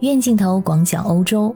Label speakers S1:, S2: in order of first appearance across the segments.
S1: 远镜头广角欧洲。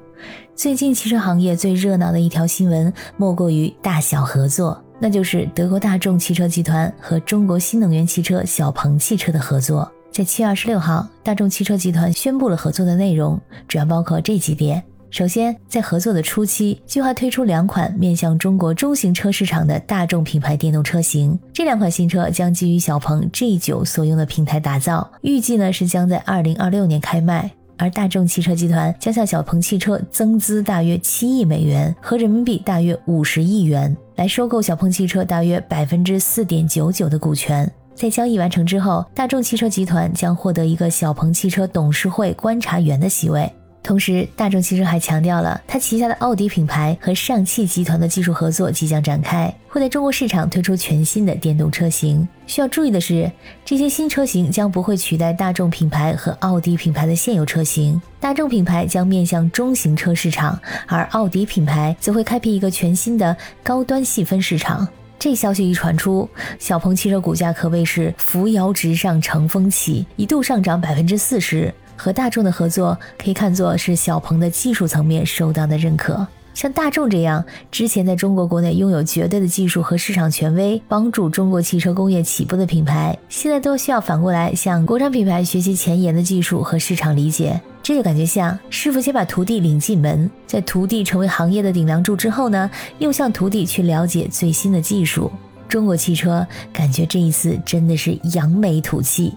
S1: 最近汽车行业最热闹的一条新闻，莫过于大小合作，那就是德国大众汽车集团和中国新能源汽车小鹏汽车的合作。在七月二十六号，大众汽车集团宣布了合作的内容，主要包括这几点。首先，在合作的初期，计划推出两款面向中国中型车市场的大众品牌电动车型。这两款新车将基于小鹏 G9 所用的平台打造，预计呢是将在二零二六年开卖。而大众汽车集团将向小鹏汽车增资大约七亿美元，合人民币大约五十亿元，来收购小鹏汽车大约百分之四点九九的股权。在交易完成之后，大众汽车集团将获得一个小鹏汽车董事会观察员的席位。同时，大众汽车还强调了它旗下的奥迪品牌和上汽集团的技术合作即将展开，会在中国市场推出全新的电动车型。需要注意的是，这些新车型将不会取代大众品牌和奥迪品牌的现有车型。大众品牌将面向中型车市场，而奥迪品牌则会开辟一个全新的高端细分市场。这消息一传出，小鹏汽车股价可谓是扶摇直上，乘风起，一度上涨百分之四十。和大众的合作可以看作是小鹏的技术层面受到的认可。像大众这样之前在中国国内拥有绝对的技术和市场权威，帮助中国汽车工业起步的品牌，现在都需要反过来向国产品牌学习前沿的技术和市场理解。这就感觉像师傅先把徒弟领进门，在徒弟成为行业的顶梁柱之后呢，又向徒弟去了解最新的技术。中国汽车感觉这一次真的是扬眉吐气。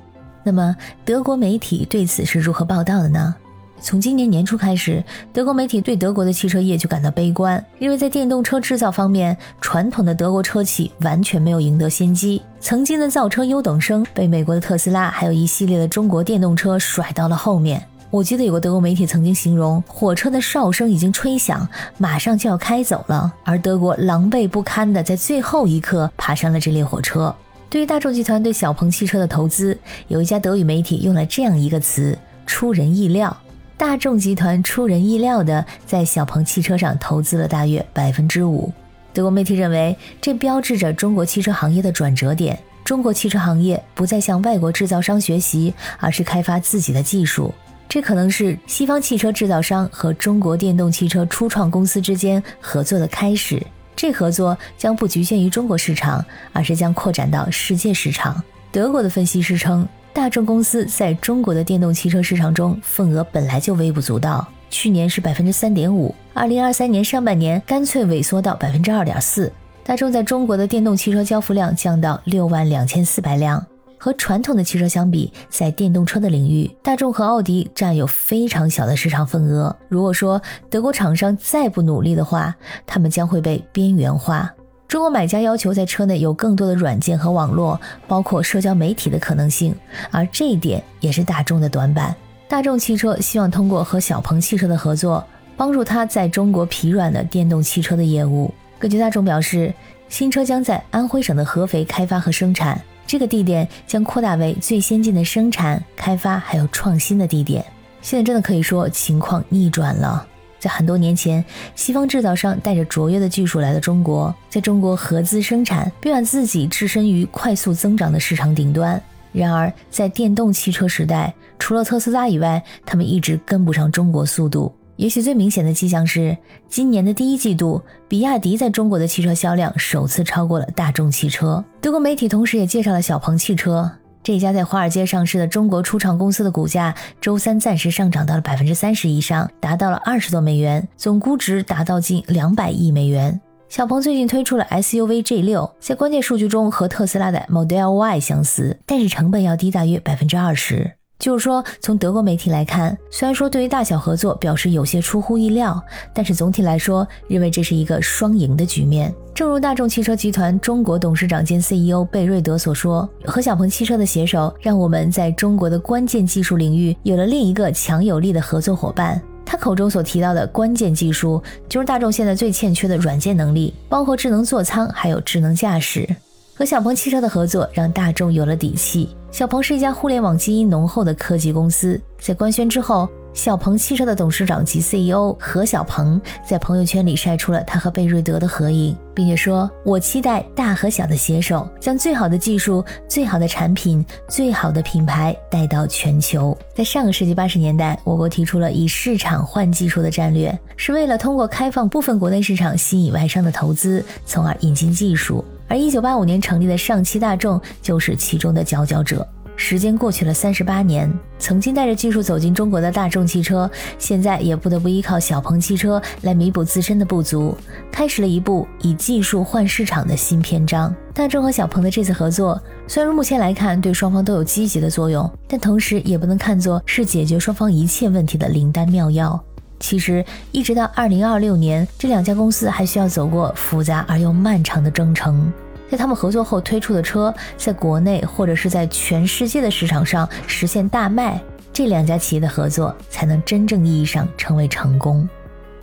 S1: 那么德国媒体对此是如何报道的呢？从今年年初开始，德国媒体对德国的汽车业就感到悲观，因为在电动车制造方面，传统的德国车企完全没有赢得先机。曾经的造车优等生被美国的特斯拉，还有一系列的中国电动车甩到了后面。我记得有个德国媒体曾经形容，火车的哨声已经吹响，马上就要开走了，而德国狼狈不堪的在最后一刻爬上了这列火车。对于大众集团对小鹏汽车的投资，有一家德语媒体用了这样一个词：出人意料。大众集团出人意料的在小鹏汽车上投资了大约百分之五。德国媒体认为，这标志着中国汽车行业的转折点。中国汽车行业不再向外国制造商学习，而是开发自己的技术。这可能是西方汽车制造商和中国电动汽车初创公司之间合作的开始。这合作将不局限于中国市场，而是将扩展到世界市场。德国的分析师称，大众公司在中国的电动汽车市场中份额本来就微不足道，去年是百分之三点五，二零二三年上半年干脆萎缩到百分之二点四。大众在中国的电动汽车交付量降到六万两千四百辆。和传统的汽车相比，在电动车的领域，大众和奥迪占有非常小的市场份额。如果说德国厂商再不努力的话，他们将会被边缘化。中国买家要求在车内有更多的软件和网络，包括社交媒体的可能性，而这一点也是大众的短板。大众汽车希望通过和小鹏汽车的合作，帮助它在中国疲软的电动汽车的业务。根据大众表示，新车将在安徽省的合肥开发和生产。这个地点将扩大为最先进的生产、开发还有创新的地点。现在真的可以说情况逆转了。在很多年前，西方制造商带着卓越的技术来了中国，在中国合资生产，并把自己置身于快速增长的市场顶端。然而，在电动汽车时代，除了特斯拉以外，他们一直跟不上中国速度。也许最明显的迹象是，今年的第一季度，比亚迪在中国的汽车销量首次超过了大众汽车。德国媒体同时也介绍了小鹏汽车这家在华尔街上市的中国初创公司的股价，周三暂时上涨到了百分之三十以上，达到了二十多美元，总估值达到近两百亿美元。小鹏最近推出了 SUV G6，在关键数据中和特斯拉的 Model Y 相似，但是成本要低大约百分之二十。就是说，从德国媒体来看，虽然说对于大小合作表示有些出乎意料，但是总体来说，认为这是一个双赢的局面。正如大众汽车集团中国董事长兼 CEO 贝瑞德所说：“和小鹏汽车的携手，让我们在中国的关键技术领域有了另一个强有力的合作伙伴。”他口中所提到的关键技术，就是大众现在最欠缺的软件能力，包括智能座舱，还有智能驾驶。和小鹏汽车的合作让大众有了底气。小鹏是一家互联网基因浓厚的科技公司，在官宣之后，小鹏汽车的董事长及 CEO 何小鹏在朋友圈里晒出了他和贝瑞德的合影，并且说：“我期待大和小的携手，将最好的技术、最好的产品、最好的品牌带到全球。”在上个世纪八十年代，我国提出了以市场换技术的战略，是为了通过开放部分国内市场，吸引外商的投资，从而引进技术。而一九八五年成立的上汽大众就是其中的佼佼者。时间过去了三十八年，曾经带着技术走进中国的大众汽车，现在也不得不依靠小鹏汽车来弥补自身的不足，开始了一部以技术换市场的新篇章。大众和小鹏的这次合作，虽然目前来看对双方都有积极的作用，但同时也不能看作是解决双方一切问题的灵丹妙药。其实，一直到二零二六年，这两家公司还需要走过复杂而又漫长的征程。在他们合作后推出的车，在国内或者是在全世界的市场上实现大卖，这两家企业的合作才能真正意义上成为成功。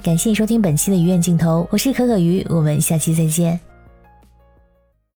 S1: 感谢收听本期的鱼眼镜头，我是可可鱼，我们下期再见。